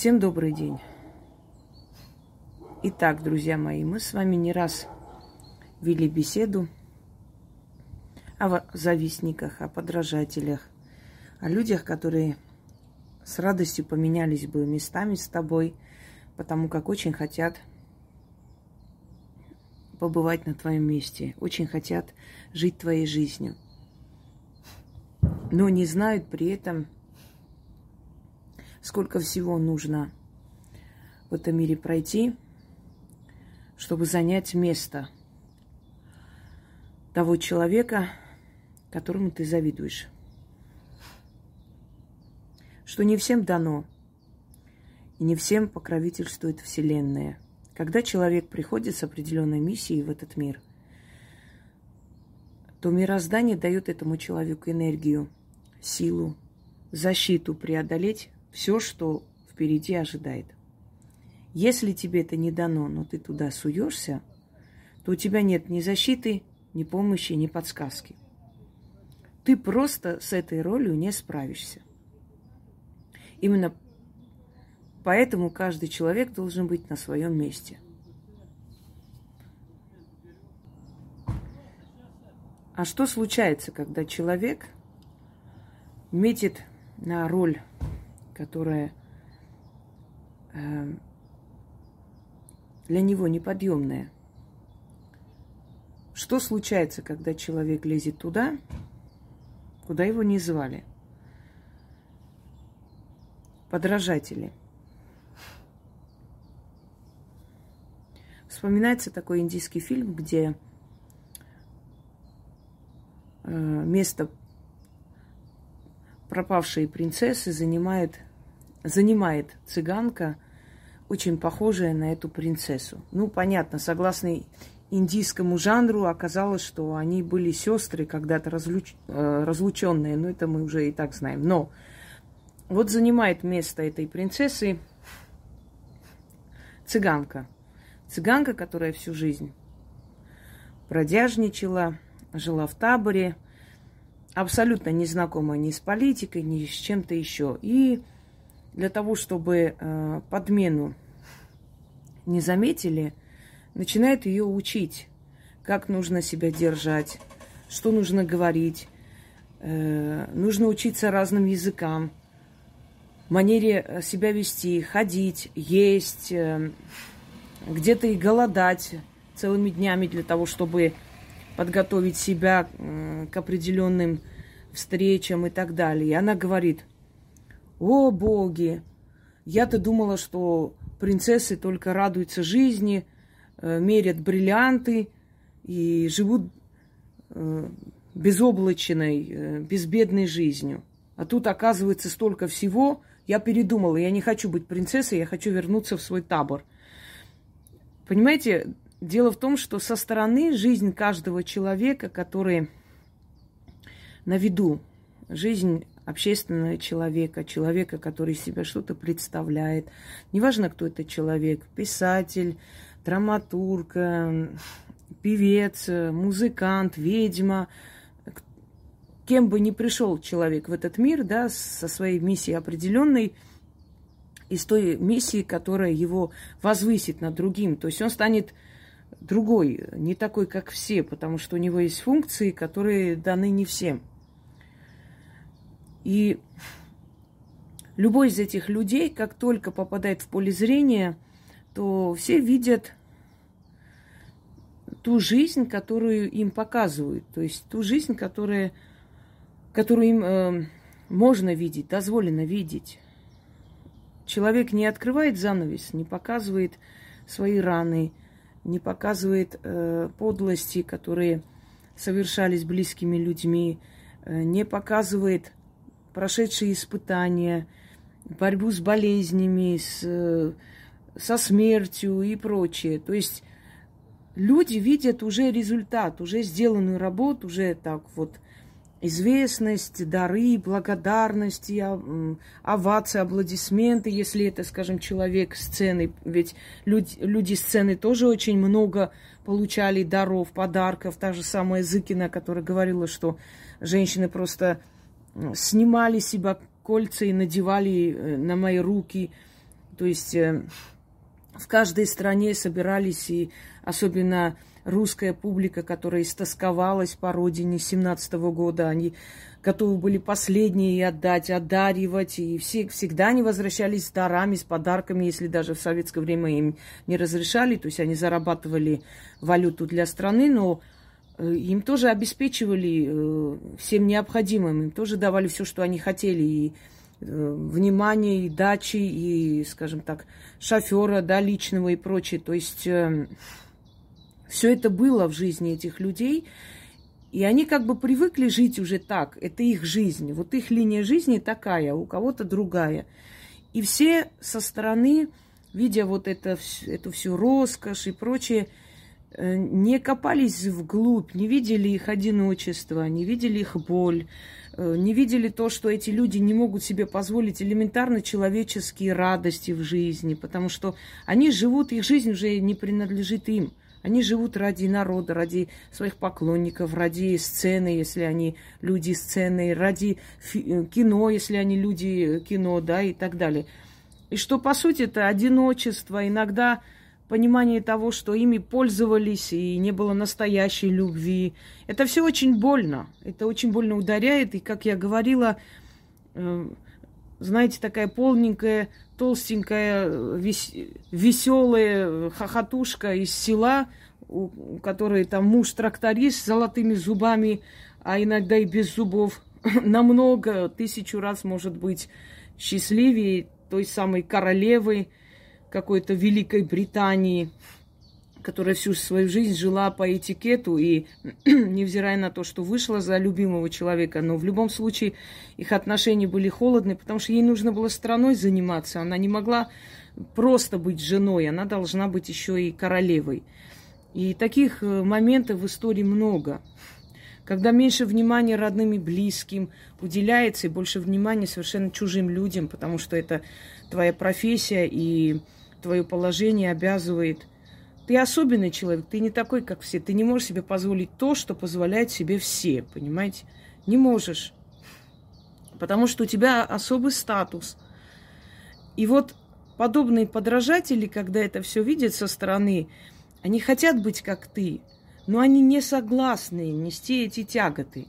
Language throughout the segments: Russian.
Всем добрый день. Итак, друзья мои, мы с вами не раз вели беседу о завистниках, о подражателях, о людях, которые с радостью поменялись бы местами с тобой, потому как очень хотят побывать на твоем месте, очень хотят жить твоей жизнью, но не знают при этом, сколько всего нужно в этом мире пройти, чтобы занять место того человека, которому ты завидуешь. Что не всем дано, и не всем покровительствует Вселенная. Когда человек приходит с определенной миссией в этот мир, то мироздание дает этому человеку энергию, силу, защиту преодолеть все, что впереди ожидает. Если тебе это не дано, но ты туда суешься, то у тебя нет ни защиты, ни помощи, ни подсказки. Ты просто с этой ролью не справишься. Именно поэтому каждый человек должен быть на своем месте. А что случается, когда человек метит на роль которая э, для него неподъемная. Что случается, когда человек лезет туда, куда его не звали? Подражатели. Вспоминается такой индийский фильм, где э, место пропавшей принцессы занимает занимает цыганка, очень похожая на эту принцессу. Ну, понятно, согласно индийскому жанру оказалось, что они были сестры, когда-то разлуч... Э, разлученные, но это мы уже и так знаем. Но вот занимает место этой принцессы цыганка. Цыганка, которая всю жизнь бродяжничала, жила в таборе, абсолютно не знакома ни с политикой, ни с чем-то еще. И для того, чтобы э, подмену не заметили, начинает ее учить, как нужно себя держать, что нужно говорить, э, нужно учиться разным языкам, манере э, себя вести, ходить, есть, э, где-то и голодать целыми днями для того, чтобы подготовить себя э, к определенным встречам и так далее. И она говорит, о, боги! Я-то думала, что принцессы только радуются жизни, э, мерят бриллианты и живут э, безоблачной, э, безбедной жизнью. А тут оказывается столько всего. Я передумала, я не хочу быть принцессой, я хочу вернуться в свой табор. Понимаете, дело в том, что со стороны жизнь каждого человека, который на виду, жизнь общественного человека, человека, который из себя что-то представляет. Неважно, кто это человек, писатель, драматург, э, певец, музыкант, ведьма, кем бы ни пришел человек в этот мир, да, со своей миссией определенной, из той миссии, которая его возвысит над другим. То есть он станет другой, не такой, как все, потому что у него есть функции, которые даны не всем. И любой из этих людей, как только попадает в поле зрения, то все видят ту жизнь, которую им показывают, то есть ту жизнь, которая, которую им э, можно видеть, дозволено видеть. Человек не открывает занавес, не показывает свои раны, не показывает э, подлости, которые совершались близкими людьми, э, не показывает прошедшие испытания, борьбу с болезнями, с, со смертью и прочее. То есть люди видят уже результат, уже сделанную работу, уже так вот известность, дары, благодарности, овации, аплодисменты, если это, скажем, человек сцены. Ведь люди, люди сцены тоже очень много получали даров, подарков. Та же самая Зыкина, которая говорила, что женщины просто снимали себя кольца и надевали э, на мои руки. То есть э, в каждой стране собирались, и особенно русская публика, которая истосковалась по родине 17 -го года, они готовы были последние отдать, одаривать, и все, всегда они возвращались с дарами, с подарками, если даже в советское время им не разрешали, то есть они зарабатывали валюту для страны, но им тоже обеспечивали э, всем необходимым, им тоже давали все, что они хотели, и э, внимание, и дачи, и, скажем так, шофера, да, личного и прочее. То есть все это было в жизни этих людей, и они как бы привыкли жить уже так. Это их жизнь. Вот их линия жизни такая, у кого-то другая. И все со стороны, видя вот это, эту всю роскошь и прочее, э, не копались вглубь, не видели их одиночество, не видели их боль, э, не видели то, что эти люди не могут себе позволить элементарно человеческие радости в жизни, потому что они живут, их жизнь уже не принадлежит им. Они живут ради народа, ради своих поклонников, ради сцены, если они люди сцены, ради э, кино, если они люди кино, да, и так далее. И что, по сути, это одиночество, иногда понимание того, что ими пользовались и не было настоящей любви. Это все очень больно. Это очень больно ударяет. И, как я говорила, э, знаете, такая полненькая толстенькая, вес, веселая хохотушка из села, у, которой там муж тракторист с золотыми зубами, а иногда и без зубов, намного, тысячу раз, может быть, счастливее той самой королевы какой-то Великой Британии – которая всю свою жизнь жила по этикету и, невзирая на то, что вышла за любимого человека, но в любом случае их отношения были холодные, потому что ей нужно было страной заниматься. Она не могла просто быть женой, она должна быть еще и королевой. И таких э, моментов в истории много. Когда меньше внимания родным и близким уделяется, и больше внимания совершенно чужим людям, потому что это твоя профессия и твое положение обязывает ты особенный человек, ты не такой, как все. Ты не можешь себе позволить то, что позволяют себе все, понимаете? Не можешь. Потому что у тебя особый статус. И вот подобные подражатели, когда это все видят со стороны, они хотят быть как ты, но они не согласны нести эти тяготы.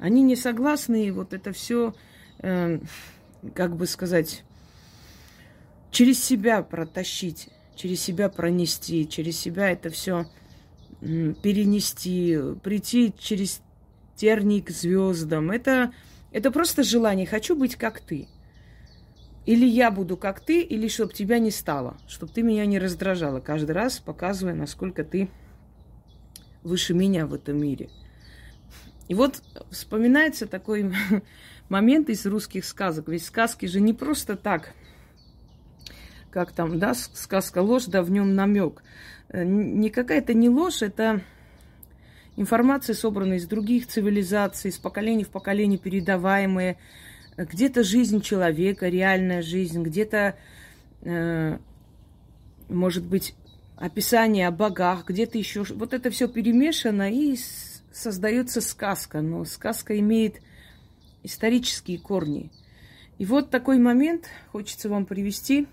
Они не согласны вот это все, э, как бы сказать, через себя протащить через себя пронести, через себя это все перенести, прийти через тернии к звездам. Это, это просто желание. Хочу быть как ты. Или я буду как ты, или чтобы тебя не стало, чтобы ты меня не раздражала каждый раз, показывая, насколько ты выше меня в этом мире. И вот вспоминается такой момент из русских сказок. Ведь сказки же не просто так как там, да, сказка ложь, да в нем намек. Э, Никакая это не ложь, это информация, собранная из других цивилизаций, с поколения в поколение передаваемая. Где-то жизнь человека, реальная жизнь, где-то, э, может быть, описание о богах, где-то еще. Вот это все перемешано и создается сказка. Но сказка имеет исторические корни. И вот такой момент хочется вам привести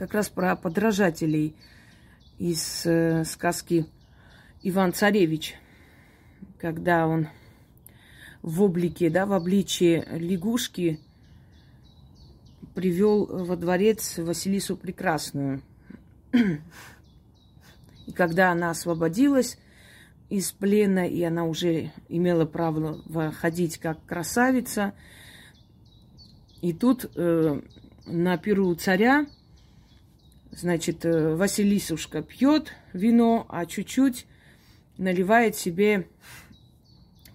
как раз про подражателей из э, сказки Иван Царевич, когда он в облике, да, в обличии лягушки привел во дворец Василису Прекрасную. И когда она освободилась из плена, и она уже имела право ходить как красавица, и тут э, на перу царя Значит, э, Василисушка пьет вино, а чуть-чуть наливает себе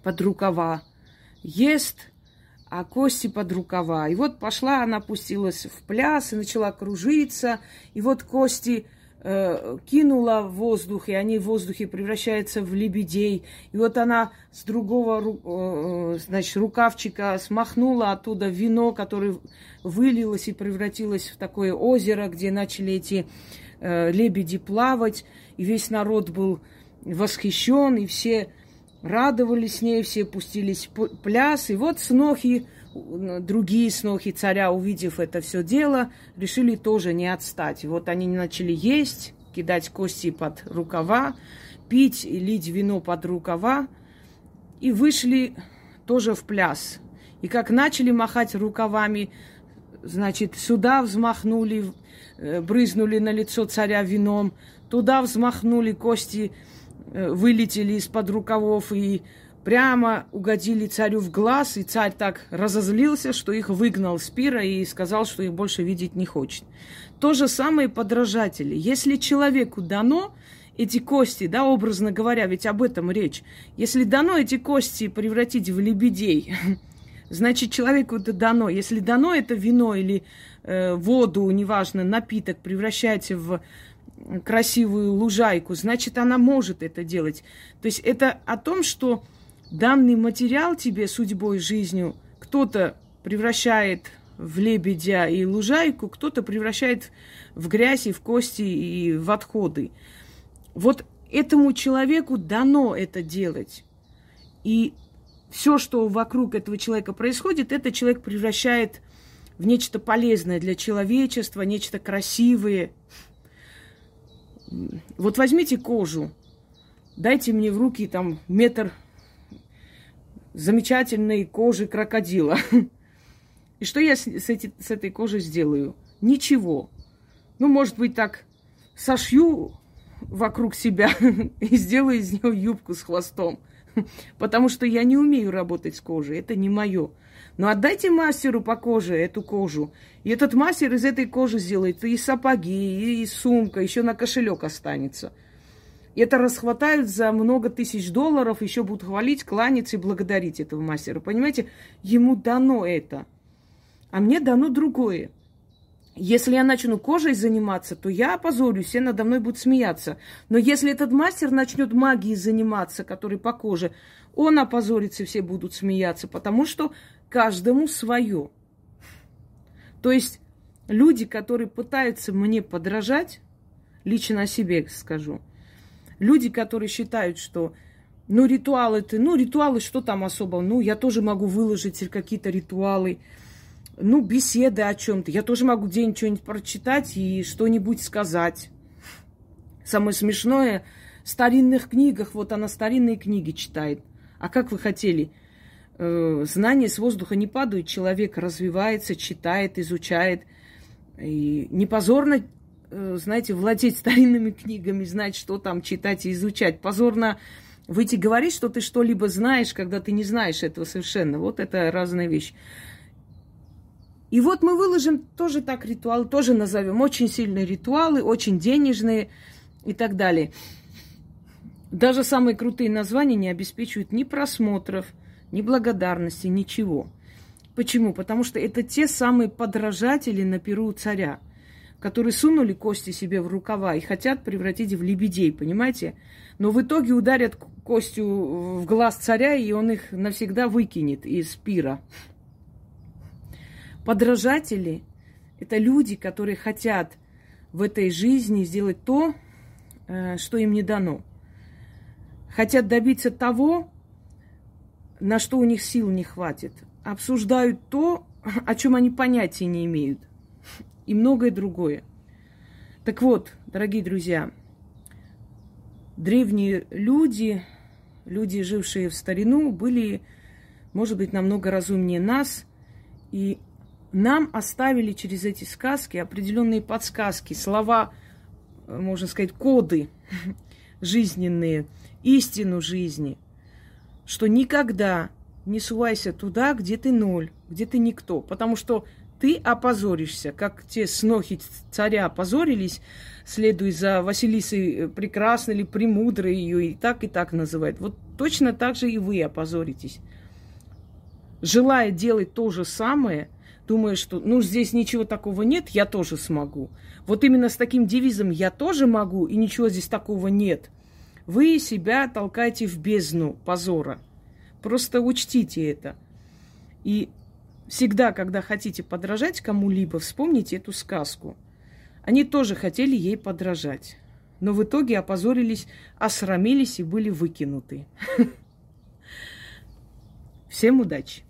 под рукава. Ест, а кости под рукава. И вот пошла, она пустилась в пляс и начала кружиться. И вот кости э, кинула в воздух, и они в воздухе превращаются в лебедей. И вот она с другого, э, значит, рукавчика смахнула оттуда вино, которое вылилось и превратилось в такое озеро, где начали эти э, лебеди плавать, и весь народ был восхищен, и все радовались с ней, все пустились пляс. И вот снохи другие снохи царя, увидев это все дело, решили тоже не отстать. Вот они начали есть, кидать кости под рукава, пить и лить вино под рукава, и вышли тоже в пляс. И как начали махать рукавами, значит, сюда взмахнули, э, брызнули на лицо царя вином, туда взмахнули, кости э, вылетели из-под рукавов и прямо угодили царю в глаз, и царь так разозлился, что их выгнал с пира и сказал, что их больше видеть не хочет. То же самое подражатели. Если человеку дано эти кости, да, образно говоря, ведь об этом речь, если дано эти кости превратить в лебедей, значит, человеку это дано. Если дано это вино или э, воду, неважно, напиток, превращается в красивую лужайку, значит, она может это делать. То есть это о том, что данный материал тебе судьбой, жизнью кто-то превращает в лебедя и лужайку, кто-то превращает в грязь и в кости и в отходы. Вот этому человеку дано это делать. И все, что вокруг этого человека происходит, этот человек превращает в нечто полезное для человечества, нечто красивое. Вот возьмите кожу, дайте мне в руки там метр замечательной кожи крокодила. И что я с, с, эти, с этой кожей сделаю? Ничего. Ну, может быть, так сошью вокруг себя и сделаю из нее юбку с хвостом. Потому что я не умею работать с кожей, это не мое. Но отдайте мастеру по коже эту кожу. И этот мастер из этой кожи сделает и сапоги, и сумка, еще на кошелек останется – это расхватают за много тысяч долларов, еще будут хвалить, кланяться и благодарить этого мастера. Понимаете, ему дано это. А мне дано другое. Если я начну кожей заниматься, то я опозорюсь, все надо мной будут смеяться. Но если этот мастер начнет магией заниматься, который по коже, он опозорится, все будут смеяться, потому что каждому свое. То есть люди, которые пытаются мне подражать, лично о себе скажу – Люди, которые считают, что ну, ритуалы ты, ну, ритуалы, что там особо? Ну, я тоже могу выложить какие-то ритуалы, ну, беседы о чем-то. Я тоже могу день что-нибудь прочитать и что-нибудь сказать. Самое смешное, в старинных книгах, вот она старинные книги читает. А как вы хотели? Э, знания с воздуха не падают, человек развивается, читает, изучает. И не позорно знаете, владеть старинными книгами, знать, что там читать и изучать. Позорно выйти говорить, что ты что-либо знаешь, когда ты не знаешь этого совершенно. Вот это разная вещь. И вот мы выложим тоже так ритуалы, тоже назовем очень сильные ритуалы, очень денежные и так далее. Даже самые крутые названия не обеспечивают ни просмотров, ни благодарности, ничего. Почему? Потому что это те самые подражатели на перу царя – которые сунули кости себе в рукава и хотят превратить в лебедей, понимаете? Но в итоге ударят костью в глаз царя, и он их навсегда выкинет из пира. Подражатели – это люди, которые хотят в этой жизни сделать то, э, что им не дано. Хотят добиться того, на что у них сил не хватит. Обсуждают то, о чем они понятия не имеют – и многое другое. Так вот, дорогие друзья, древние люди, люди, жившие в старину, были, может быть, намного разумнее нас, и нам оставили через эти сказки определенные подсказки, слова, можно сказать, коды жизненные, истину жизни, что никогда не сувайся туда, где ты ноль, где ты никто, потому что ты опозоришься, как те снохи царя опозорились, следуя за Василисой э, Прекрасной или Премудрой, ее и так, и так называют. Вот точно так же и вы опозоритесь. Желая делать то же самое, думая, что ну здесь ничего такого нет, я тоже смогу. Вот именно с таким девизом я тоже могу, и ничего здесь такого нет. Вы себя толкаете в бездну позора. Просто учтите это. И Всегда, когда хотите подражать кому-либо, вспомните эту сказку. Они тоже хотели ей подражать. Но в итоге опозорились, осрамились и были выкинуты. Всем удачи!